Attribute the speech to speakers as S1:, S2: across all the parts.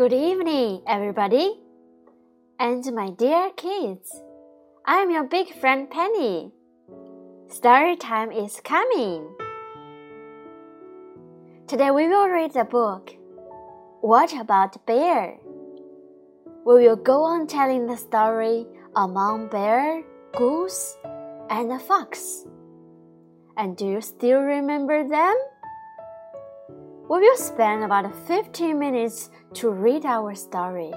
S1: Good evening, everybody, and my dear kids. I'm your big friend Penny. Story time is coming. Today we will read the book. What about bear? We will go on telling the story among bear, goose, and a fox. And do you still remember them? We will spend about 15 minutes to read our story.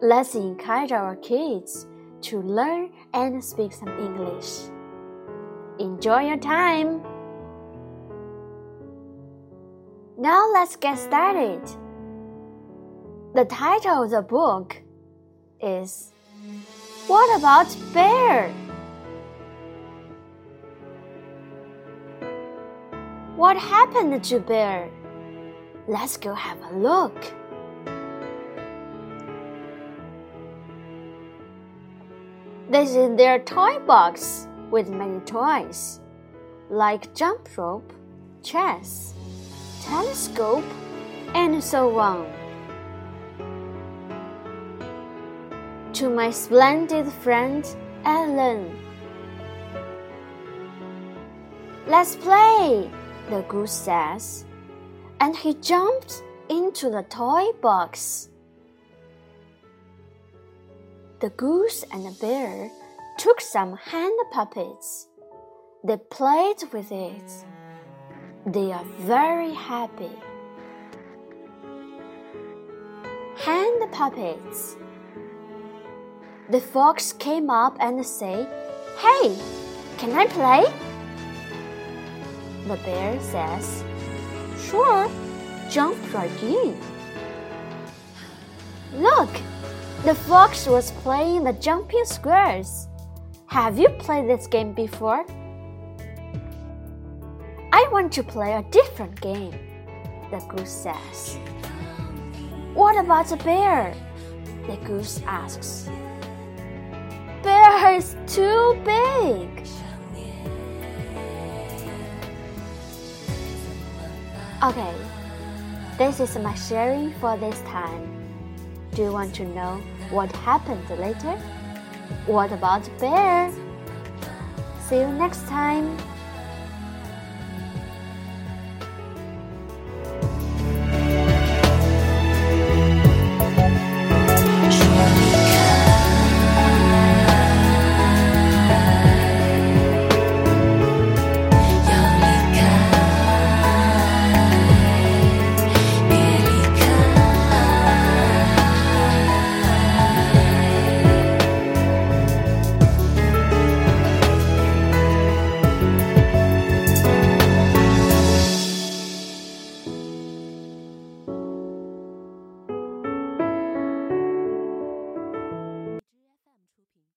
S1: Let's encourage our kids to learn and speak some English. Enjoy your time! Now let's get started. The title of the book is What About Bear? What happened to Bear? Let's go have a look. This is their toy box with many toys, like jump rope, chess, telescope, and so on. To my splendid friend Ellen. Let's play, the goose says, and he jumped into the toy box. The goose and the bear took some hand puppets. They played with it. They are very happy. Hand puppets. The fox came up and said, Hey, can I play? The bear says, Sure, jump right in. Look, the fox was playing the jumping squares. Have you played this game before? I want to play a different game, the goose says. What about the bear? The goose asks. Bear is too big. Okay, this is my sharing for this time. Do you want to know what happened later? What about bear? See you next time.